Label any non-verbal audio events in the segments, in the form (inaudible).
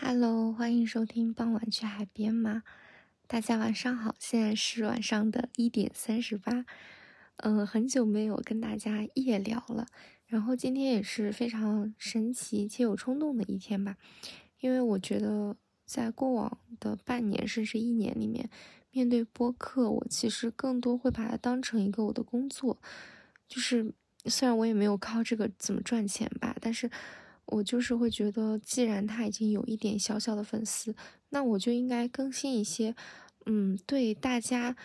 Hello，欢迎收听傍晚去海边吗？大家晚上好，现在是晚上的一点三十八。嗯，很久没有跟大家夜聊了，然后今天也是非常神奇且有冲动的一天吧，因为我觉得在过往的半年甚至一年里面，面对播客，我其实更多会把它当成一个我的工作，就是虽然我也没有靠这个怎么赚钱吧，但是。我就是会觉得，既然他已经有一点小小的粉丝，那我就应该更新一些，嗯，对大家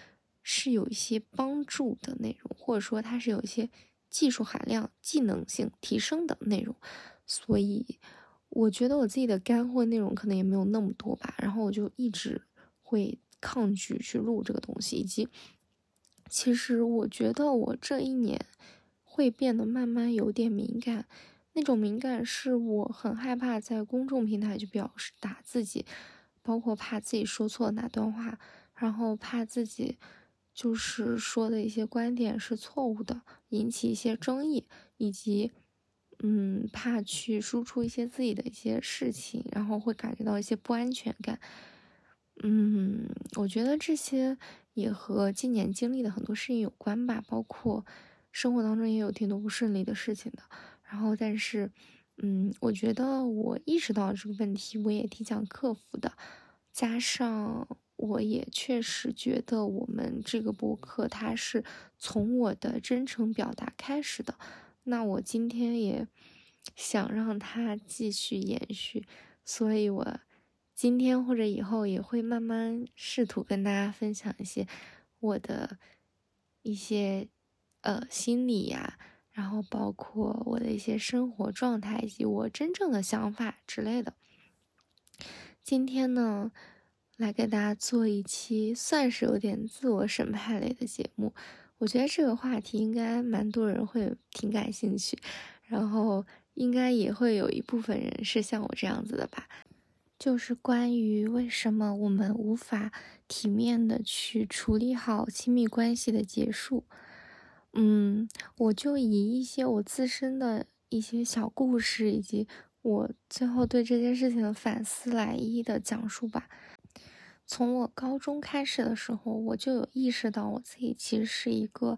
是有一些帮助的内容，或者说它是有一些技术含量、技能性提升的内容。所以，我觉得我自己的干货内容可能也没有那么多吧。然后我就一直会抗拒去录这个东西，以及，其实我觉得我这一年会变得慢慢有点敏感。那种敏感是我很害怕在公众平台去表示打自己，包括怕自己说错哪段话，然后怕自己就是说的一些观点是错误的，引起一些争议，以及嗯怕去输出一些自己的一些事情，然后会感觉到一些不安全感。嗯，我觉得这些也和今年经历的很多事情有关吧，包括生活当中也有挺多不顺利的事情的。然后，但是，嗯，我觉得我意识到这个问题，我也挺想克服的。加上，我也确实觉得我们这个播客，它是从我的真诚表达开始的。那我今天也想让它继续延续，所以我今天或者以后也会慢慢试图跟大家分享一些我的一些呃心理呀。然后包括我的一些生活状态以及我真正的想法之类的。今天呢，来给大家做一期算是有点自我审判类的节目。我觉得这个话题应该蛮多人会挺感兴趣，然后应该也会有一部分人是像我这样子的吧，就是关于为什么我们无法体面的去处理好亲密关系的结束。嗯，我就以一些我自身的一些小故事，以及我最后对这件事情的反思来一一的讲述吧。从我高中开始的时候，我就有意识到我自己其实是一个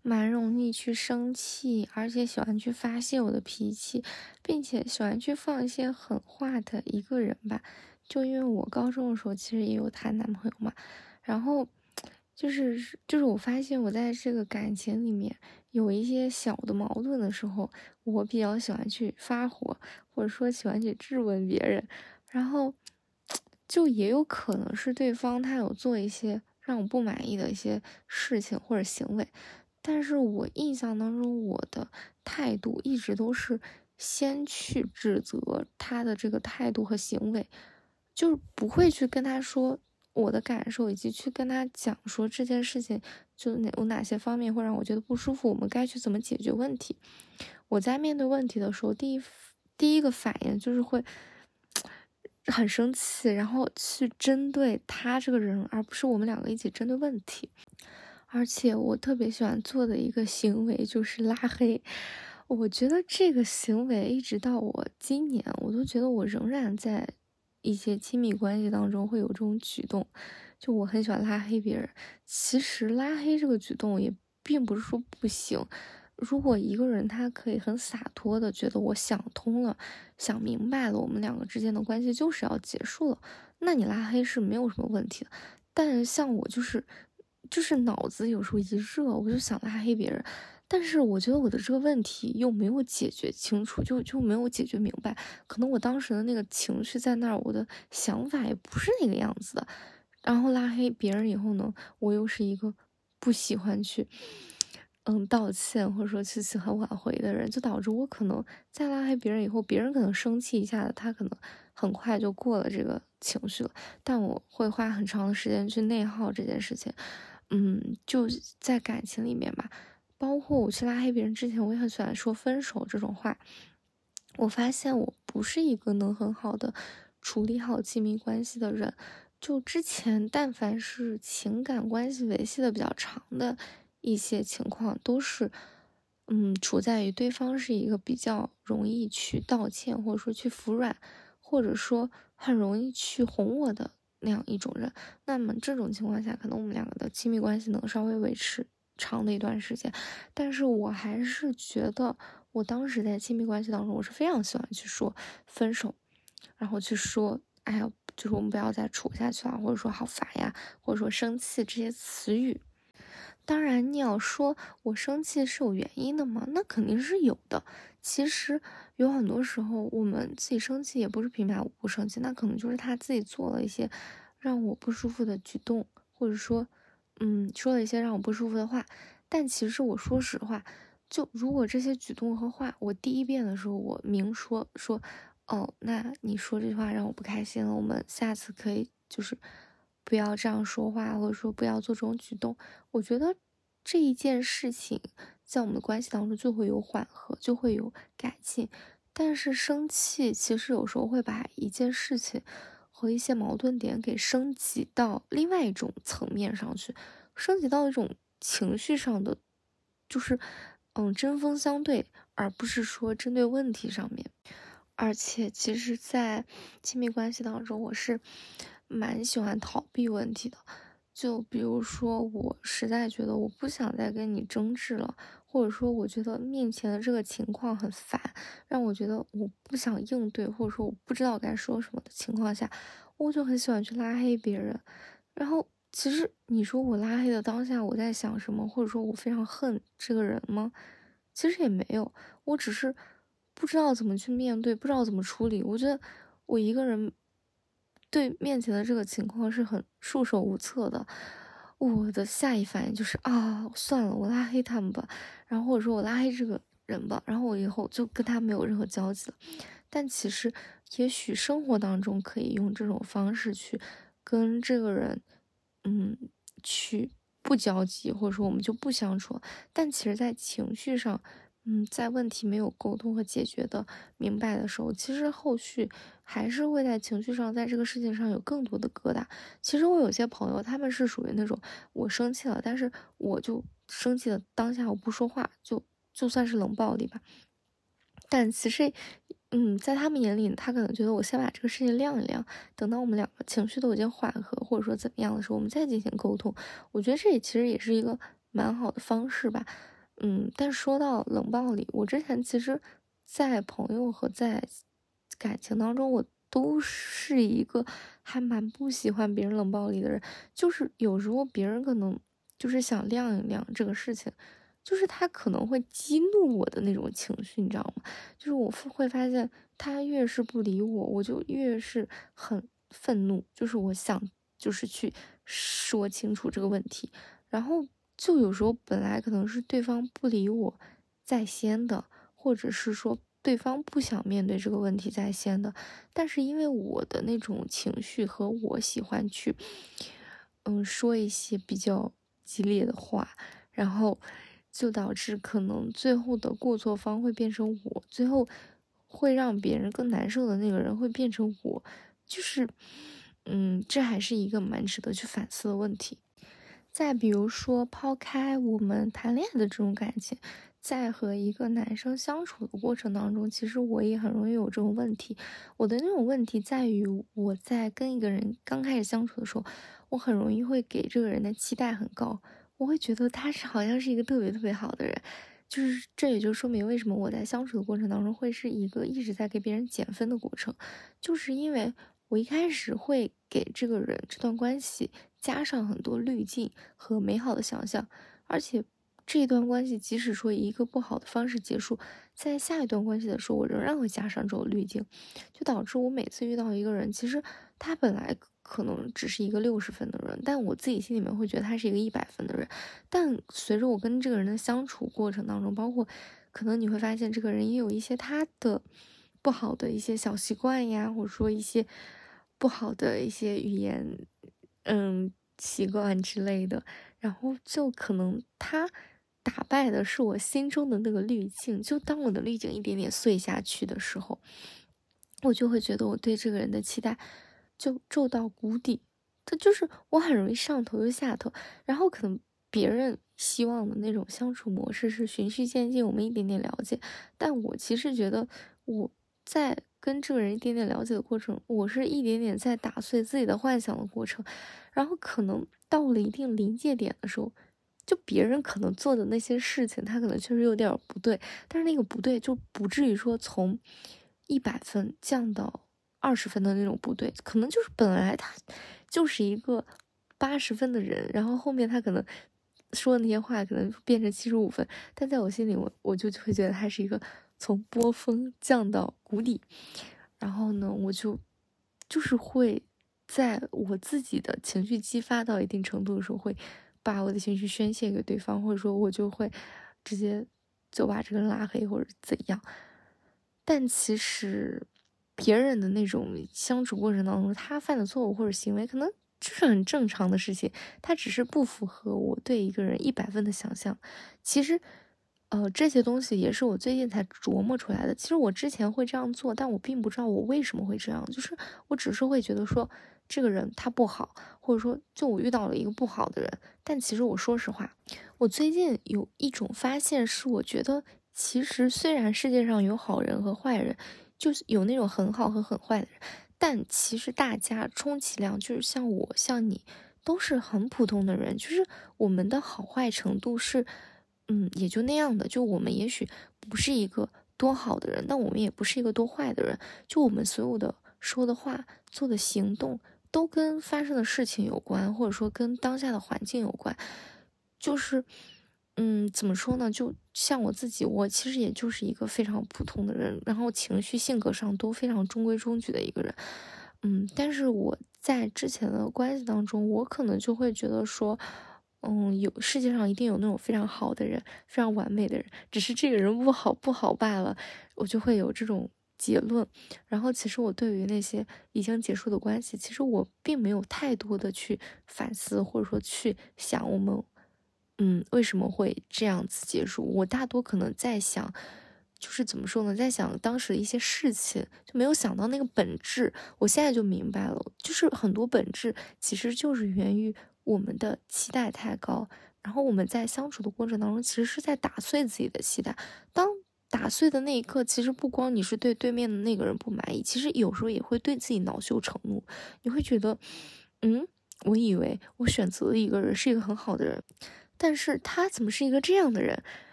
蛮容易去生气，而且喜欢去发泄我的脾气，并且喜欢去放一些狠话的一个人吧。就因为我高中的时候其实也有谈男朋友嘛，然后。就是就是，我发现我在这个感情里面有一些小的矛盾的时候，我比较喜欢去发火，或者说喜欢去质问别人，然后就也有可能是对方他有做一些让我不满意的一些事情或者行为，但是我印象当中我的态度一直都是先去指责他的这个态度和行为，就是不会去跟他说。我的感受，以及去跟他讲说这件事情，就哪有哪些方面会让我觉得不舒服，我们该去怎么解决问题。我在面对问题的时候，第一第一个反应就是会很生气，然后去针对他这个人，而不是我们两个一起针对问题。而且我特别喜欢做的一个行为就是拉黑。我觉得这个行为一直到我今年，我都觉得我仍然在。一些亲密关系当中会有这种举动，就我很喜欢拉黑别人。其实拉黑这个举动也并不是说不行。如果一个人他可以很洒脱的觉得我想通了、想明白了，我们两个之间的关系就是要结束了，那你拉黑是没有什么问题的。但像我就是，就是脑子有时候一热，我就想拉黑别人。但是我觉得我的这个问题又没有解决清楚，就就没有解决明白。可能我当时的那个情绪在那儿，我的想法也不是那个样子的。然后拉黑别人以后呢，我又是一个不喜欢去，嗯，道歉或者说去喜欢挽回的人，就导致我可能在拉黑别人以后，别人可能生气一下子，他可能很快就过了这个情绪了。但我会花很长的时间去内耗这件事情。嗯，就在感情里面吧。包括我去拉黑别人之前，我也很喜欢说分手这种话。我发现我不是一个能很好的处理好亲密关系的人。就之前，但凡是情感关系维系的比较长的一些情况，都是，嗯，处在于对方是一个比较容易去道歉，或者说去服软。或者说很容易去哄我的那样一种人。那么这种情况下，可能我们两个的亲密关系能稍微维持长的一段时间。但是我还是觉得，我当时在亲密关系当中，我是非常喜欢去说分手，然后去说，哎呀，就是我们不要再处下去了，或者说好烦呀，或者说生气这些词语。当然，你要说我生气是有原因的吗？那肯定是有的。其实有很多时候，我们自己生气也不是平白无故生气，那可能就是他自己做了一些让我不舒服的举动，或者说，嗯，说了一些让我不舒服的话。但其实我说实话，就如果这些举动和话，我第一遍的时候我明说说，哦，那你说这句话让我不开心了，我们下次可以就是。不要这样说话，或者说不要做这种举动。我觉得这一件事情在我们的关系当中就会有缓和，就会有改进。但是生气其实有时候会把一件事情和一些矛盾点给升级到另外一种层面上去，升级到一种情绪上的，就是嗯针锋相对，而不是说针对问题上面。而且其实，在亲密关系当中，我是。蛮喜欢逃避问题的，就比如说我实在觉得我不想再跟你争执了，或者说我觉得面前的这个情况很烦，让我觉得我不想应对，或者说我不知道该说什么的情况下，我就很喜欢去拉黑别人。然后其实你说我拉黑的当下我在想什么，或者说我非常恨这个人吗？其实也没有，我只是不知道怎么去面对，不知道怎么处理。我觉得我一个人。对面前的这个情况是很束手无策的，我的下一反应就是啊，算了，我拉黑他们吧，然后或者说我拉黑这个人吧，然后我以后就跟他没有任何交集了。但其实，也许生活当中可以用这种方式去跟这个人，嗯，去不交集，或者说我们就不相处。但其实，在情绪上，嗯，在问题没有沟通和解决的明白的时候，其实后续还是会在情绪上，在这个事情上有更多的疙瘩。其实我有些朋友，他们是属于那种我生气了，但是我就生气的当下我不说话，就就算是冷暴力吧。但其实，嗯，在他们眼里，他可能觉得我先把这个事情晾一晾，等到我们两个情绪都已经缓和，或者说怎么样的时候，我们再进行沟通。我觉得这也其实也是一个蛮好的方式吧。嗯，但说到冷暴力，我之前其实，在朋友和在感情当中，我都是一个还蛮不喜欢别人冷暴力的人。就是有时候别人可能就是想晾一晾这个事情，就是他可能会激怒我的那种情绪，你知道吗？就是我会发现他越是不理我，我就越是很愤怒，就是我想就是去说清楚这个问题，然后。就有时候本来可能是对方不理我在先的，或者是说对方不想面对这个问题在先的，但是因为我的那种情绪和我喜欢去，嗯，说一些比较激烈的话，然后就导致可能最后的过错方会变成我，最后会让别人更难受的那个人会变成我，就是，嗯，这还是一个蛮值得去反思的问题。再比如说，抛开我们谈恋爱的这种感情，在和一个男生相处的过程当中，其实我也很容易有这种问题。我的那种问题在于，我在跟一个人刚开始相处的时候，我很容易会给这个人的期待很高，我会觉得他是 (laughs) 好像是一个特别特别好的人，就是这也就说明为什么我在相处的过程当中会是一个一直在给别人减分的过程，就是因为我一开始会给这个人这段关系。加上很多滤镜和美好的想象，而且这一段关系即使说以一个不好的方式结束，在下一段关系的时候，我仍然会加上这种滤镜，就导致我每次遇到一个人，其实他本来可能只是一个六十分的人，但我自己心里面会觉得他是一个一百分的人。但随着我跟这个人的相处过程当中，包括可能你会发现这个人也有一些他的不好的一些小习惯呀，或者说一些不好的一些语言。嗯，习惯之类的，然后就可能他打败的是我心中的那个滤镜。就当我的滤镜一点点碎下去的时候，我就会觉得我对这个人的期待就骤到谷底。他就是我很容易上头又下头。然后可能别人希望的那种相处模式是循序渐进，我们一点点了解。但我其实觉得我在。跟这个人一点点了解的过程，我是一点点在打碎自己的幻想的过程，然后可能到了一定临界点的时候，就别人可能做的那些事情，他可能确实有点不对，但是那个不对就不至于说从一百分降到二十分的那种不对，可能就是本来他就是一个八十分的人，然后后面他可能。说的那些话可能变成七十五分，但在我心里，我我就会觉得他是一个从波峰降到谷底，然后呢，我就就是会在我自己的情绪激发到一定程度的时候，会把我的情绪宣泄给对方，或者说，我就会直接就把这个人拉黑或者怎样。但其实别人的那种相处过程当中，他犯的错误或者行为，可能。就是很正常的事情，他只是不符合我对一个人一百分的想象。其实，呃，这些东西也是我最近才琢磨出来的。其实我之前会这样做，但我并不知道我为什么会这样。就是我只是会觉得说，这个人他不好，或者说就我遇到了一个不好的人。但其实我说实话，我最近有一种发现是，我觉得其实虽然世界上有好人和坏人，就是有那种很好和很坏的人。但其实大家充其量就是像我像你，都是很普通的人，就是我们的好坏程度是，嗯，也就那样的。就我们也许不是一个多好的人，但我们也不是一个多坏的人。就我们所有的说的话、做的行动，都跟发生的事情有关，或者说跟当下的环境有关，就是。嗯，怎么说呢？就像我自己，我其实也就是一个非常普通的人，然后情绪、性格上都非常中规中矩的一个人。嗯，但是我在之前的关系当中，我可能就会觉得说，嗯，有世界上一定有那种非常好的人，非常完美的人，只是这个人不好不好罢了，我就会有这种结论。然后，其实我对于那些已经结束的关系，其实我并没有太多的去反思，或者说去想我们。嗯，为什么会这样子结束？我大多可能在想，就是怎么说呢，在想当时的一些事情，就没有想到那个本质。我现在就明白了，就是很多本质其实就是源于我们的期待太高，然后我们在相处的过程当中，其实是在打碎自己的期待。当打碎的那一刻，其实不光你是对对面的那个人不满意，其实有时候也会对自己恼羞成怒。你会觉得，嗯，我以为我选择了一个人是一个很好的人。但是他怎么是一个这样的人，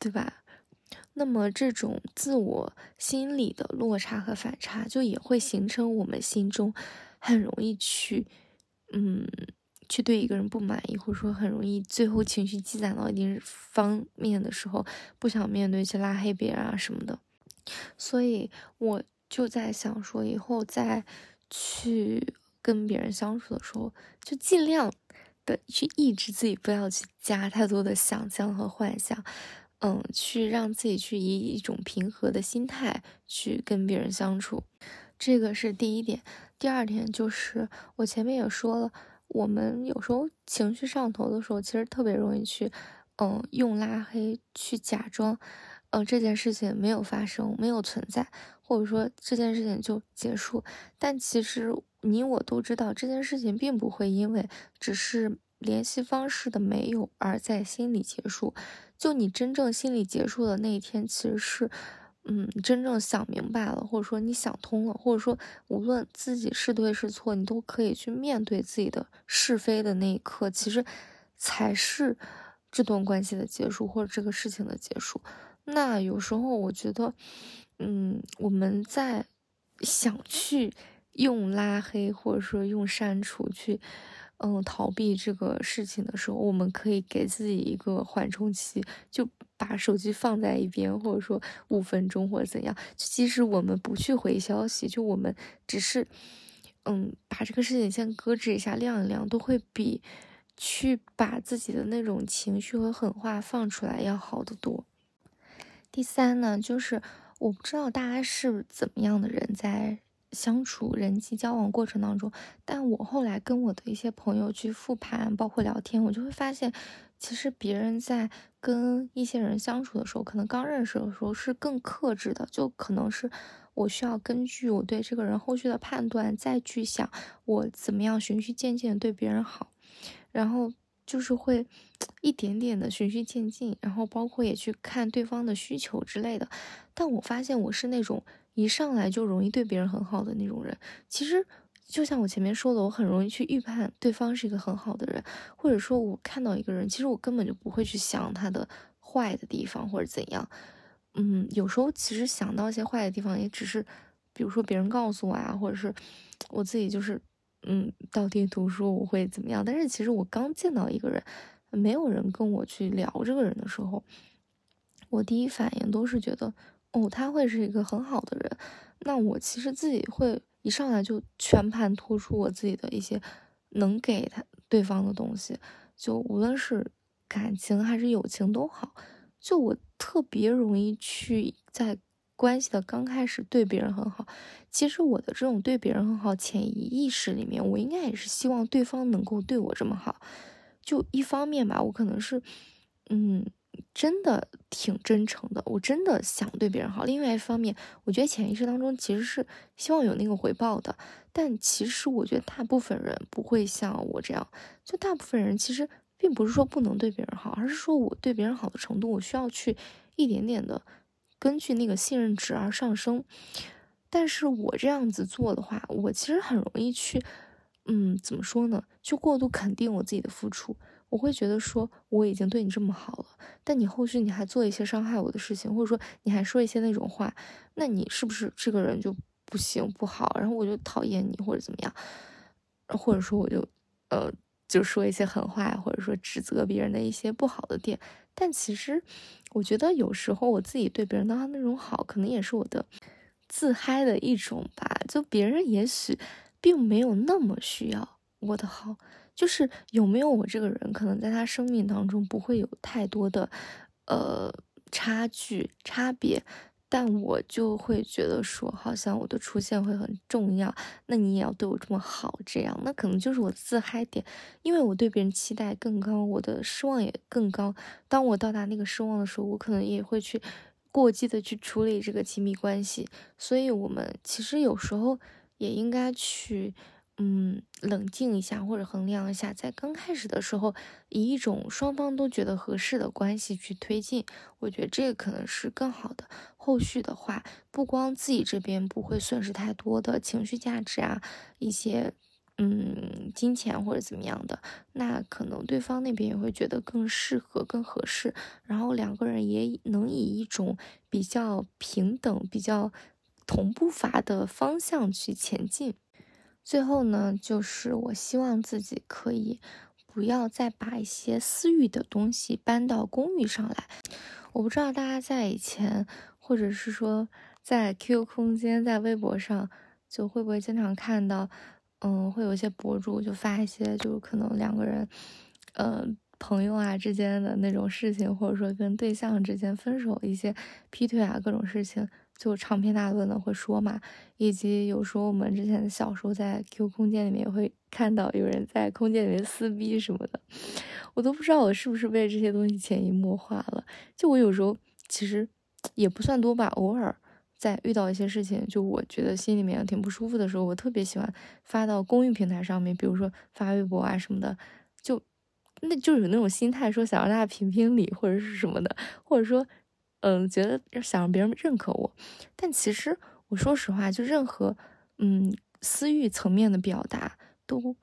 对吧？那么这种自我心理的落差和反差，就也会形成我们心中很容易去，嗯，去对一个人不满意，或者说很容易最后情绪积攒到一定方面的时候，不想面对去拉黑别人啊什么的。所以我就在想说，以后再去跟别人相处的时候，就尽量。的去抑制自己，不要去加太多的想象和幻想，嗯，去让自己去以一种平和的心态去跟别人相处，这个是第一点。第二点就是我前面也说了，我们有时候情绪上头的时候，其实特别容易去，嗯，用拉黑去假装，嗯，这件事情没有发生，没有存在，或者说这件事情就结束，但其实。你我都知道这件事情并不会因为只是联系方式的没有而在心里结束。就你真正心里结束的那一天，其实是，嗯，真正想明白了，或者说你想通了，或者说无论自己是对是错，你都可以去面对自己的是非的那一刻，其实才是这段关系的结束，或者这个事情的结束。那有时候我觉得，嗯，我们在想去。用拉黑或者说用删除去，嗯，逃避这个事情的时候，我们可以给自己一个缓冲期，就把手机放在一边，或者说五分钟或者怎样。即使我们不去回消息，就我们只是，嗯，把这个事情先搁置一下，晾一晾，都会比去把自己的那种情绪和狠话放出来要好得多。第三呢，就是我不知道大家是怎么样的人在。相处、人际交往过程当中，但我后来跟我的一些朋友去复盘，包括聊天，我就会发现，其实别人在跟一些人相处的时候，可能刚认识的时候是更克制的，就可能是我需要根据我对这个人后续的判断，再去想我怎么样循序渐进对别人好，然后就是会 (tsk) 一点点的循序渐进，然后包括也去看对方的需求之类的。但我发现我是那种。一上来就容易对别人很好的那种人。其实就像我前面说的，我很容易去预判对方是一个很好的人，或者说我看到一个人，其实我根本就不会去想他的坏的地方或者怎样。嗯，有时候其实想到一些坏的地方，也只是比如说别人告诉我啊，或者是我自己就是嗯倒贴图说我会怎么样。但是其实我刚见到一个人，没有人跟我去聊这个人的时候。我第一反应都是觉得，哦，他会是一个很好的人。那我其实自己会一上来就全盘托出我自己的一些能给他对方的东西，就无论是感情还是友情都好。就我特别容易去在关系的刚开始对别人很好。其实我的这种对别人很好，潜意识里面，我应该也是希望对方能够对我这么好。就一方面吧，我可能是，嗯。真的挺真诚的，我真的想对别人好。另外一方面，我觉得潜意识当中其实是希望有那个回报的。但其实我觉得大部分人不会像我这样，就大部分人其实并不是说不能对别人好，而是说我对别人好的程度，我需要去一点点的根据那个信任值而上升。但是我这样子做的话，我其实很容易去，嗯，怎么说呢？去过度肯定我自己的付出。我会觉得说我已经对你这么好了，但你后续你还做一些伤害我的事情，或者说你还说一些那种话，那你是不是这个人就不行不好？然后我就讨厌你或者怎么样，或者说我就呃就说一些狠话，或者说指责别人的一些不好的点。但其实我觉得有时候我自己对别人的那种好，可能也是我的自嗨的一种吧。就别人也许并没有那么需要我的好。就是有没有我这个人，可能在他生命当中不会有太多的，呃，差距差别，但我就会觉得说，好像我的出现会很重要。那你也要对我这么好，这样，那可能就是我自嗨点，因为我对别人期待更高，我的失望也更高。当我到达那个失望的时候，我可能也会去过激的去处理这个亲密关系。所以，我们其实有时候也应该去。嗯，冷静一下或者衡量一下，在刚开始的时候，以一种双方都觉得合适的关系去推进，我觉得这个可能是更好的。后续的话，不光自己这边不会损失太多的情绪价值啊，一些嗯金钱或者怎么样的，那可能对方那边也会觉得更适合、更合适，然后两个人也能以一种比较平等、比较同步伐的方向去前进。最后呢，就是我希望自己可以不要再把一些私域的东西搬到公域上来。我不知道大家在以前，或者是说在 QQ 空间、在微博上，就会不会经常看到，嗯，会有一些博主就发一些，就可能两个人，嗯，朋友啊之间的那种事情，或者说跟对象之间分手一些劈腿啊各种事情。就长篇大论的会说嘛，以及有时候我们之前小时候在 Q 空间里面会看到有人在空间里面撕逼什么的，(sniffs) 我都不知道我是不是被这些东西潜移默化了。就我有时候其实 (tsk) 也不算多吧，偶尔在遇到一些事情，就我觉得心里面挺不舒服的时候，我特别喜欢发到公益平台上面，比如说发微博啊什么的，就那就有那种心态，说想让大家评评理或者是什么的，或者说。嗯，觉得想让别人认可我，但其实我说实话，就任何嗯私欲层面的表达都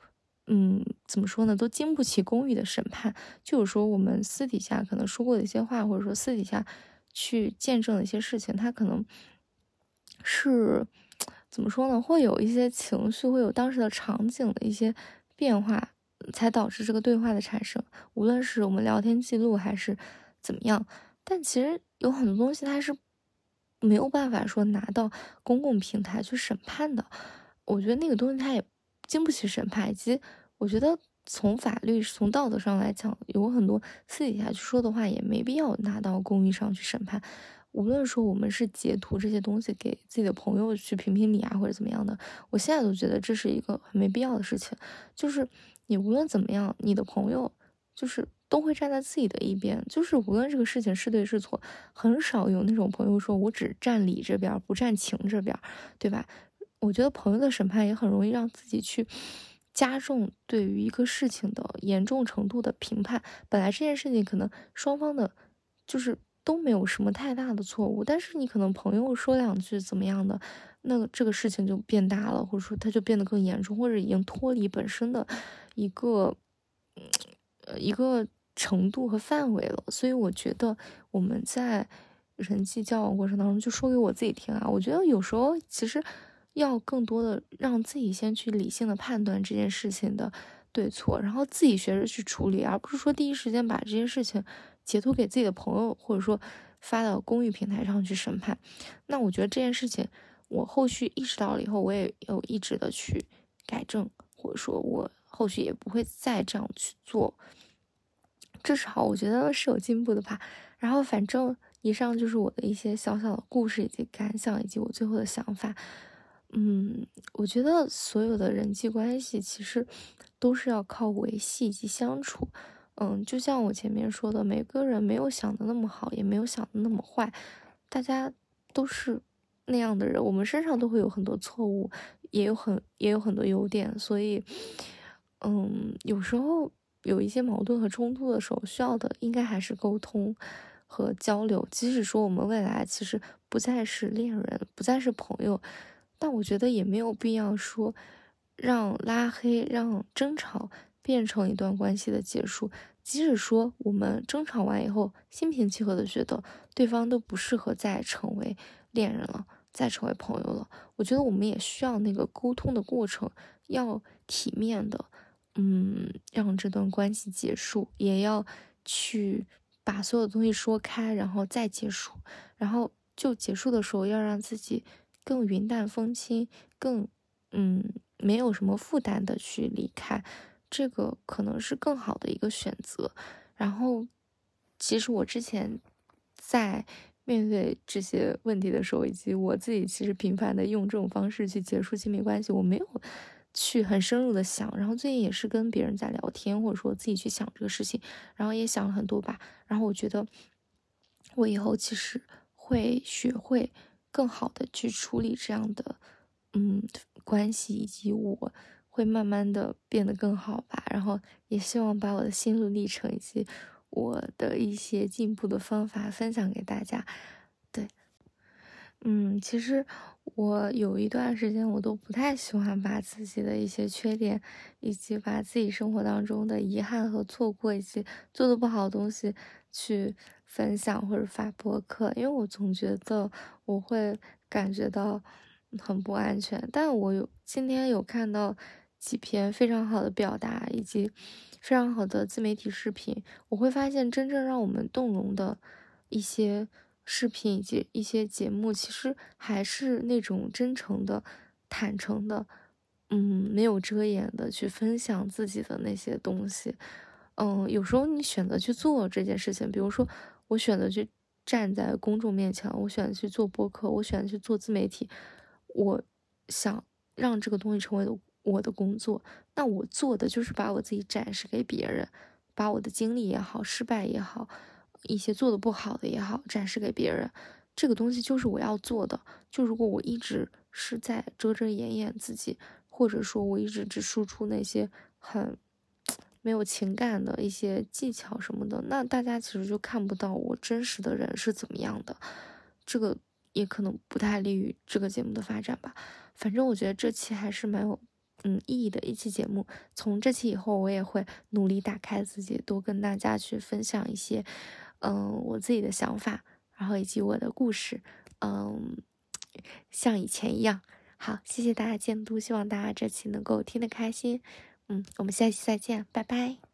嗯怎么说呢，都经不起公域的审判。就有时候我们私底下可能说过的一些话，或者说私底下去见证的一些事情，它可能是怎么说呢？会有一些情绪，会有当时的场景的一些变化，才导致这个对话的产生。无论是我们聊天记录还是怎么样。但其实有很多东西它是没有办法说拿到公共平台去审判的，我觉得那个东西它也经不起审判，以及我觉得从法律、从道德上来讲，有很多私底下去说的话也没必要拿到公益上去审判。无论说我们是截图这些东西给自己的朋友去评评理啊，或者怎么样的，我现在都觉得这是一个很没必要的事情。就是你无论怎么样，你的朋友就是。都会站在自己的一边，就是无论这个事情是对是错，很少有那种朋友说我只站理这边，不站情这边，对吧？我觉得朋友的审判也很容易让自己去加重对于一个事情的严重程度的评判。本来这件事情可能双方的，就是都没有什么太大的错误，但是你可能朋友说两句怎么样的，那这个事情就变大了，或者说它就变得更严重，或者已经脱离本身的一个呃一个程度和范围了。所以我觉得我们在人际交往过程当中，就说给我自己听啊，我觉得有时候其实要更多的让自己先去理性的判断这件事情的对错，然后自己学着去处理，而不是说第一时间把这件事情。截图给自己的朋友，或者说发到公域平台上去审判，那我觉得这件事情，我后续意识到了以后，我也有一直的去改正，或者说我后续也不会再这样去做，至少我觉得是有进步的吧。然后反正以上就是我的一些小小的故事以及感想，以及我最后的想法。嗯，我觉得所有的人际关系其实都是要靠维系以及相处。嗯，就像我前面说的，每个人没有想的那么好，也没有想的那么坏，大家都是那样的人。我们身上都会有很多错误，也有很也有很多优点，所以，嗯，有时候有一些矛盾和冲突的时候，需要的应该还是沟通和交流。即使说我们未来其实不再是恋人，不再是朋友，但我觉得也没有必要说让拉黑、让争吵。变成一段关系的结束，即使说我们争吵完以后心平气和的觉得对方都不适合再成为恋人了，再成为朋友了，我觉得我们也需要那个沟通的过程，要体面的，嗯，让这段关系结束，也要去把所有东西说开，然后再结束，然后就结束的时候要让自己更云淡风轻，更嗯没有什么负担的去离开。这个可能是更好的一个选择。然后，其实我之前在面对这些问题的时候，以及我自己其实频繁的用这种方式去结束亲密关系，我没有去很深入的想。然后最近也是跟别人在聊天，或者说自己去想这个事情，然后也想了很多吧。然后我觉得我以后其实会学会更好的去处理这样的嗯关系，以及我。会慢慢的变得更好吧，然后也希望把我的心路历程以及我的一些进步的方法分享给大家。嗯，其实我有一段时间我都不太喜欢把自己的一些缺点，以及把自己生活当中的遗憾和错过以及做的不好的东西去分享或者发博客，因为我总觉得我会感觉到很不安全。但我有今天有看到。几篇非常好的表达以及非常好的自媒体视频，我会发现真正让我们动容的一些视频以及一些节目，其实还是那种真诚的、坦诚的，嗯，没有遮掩的去分享自己的那些东西。嗯，有时候你选择去做这件事情，比如说我选择去站在公众面前，我选择去做播客，我选择去做自媒体，我想让这个东西成为。我的工作，那我做的就是把我自己展示给别人，把我的经历也好，失败也好，一些做的不好的也好，展示给别人。这个东西就是我要做的。就如果我一直是在遮遮掩掩自己，或者说我一直只输出那些很没有情感的一些技巧什么的，那大家其实就看不到我真实的人是怎么样的。这个也可能不太利于这个节目的发展吧。反正我觉得这期还是蛮有。嗯，意义的一期节目。从这期以后，我也会努力打开自己，多跟大家去分享一些，嗯，我自己的想法，然后以及我的故事，嗯，像以前一样。好，谢谢大家监督，希望大家这期能够听得开心。嗯，我们下期再见，拜拜。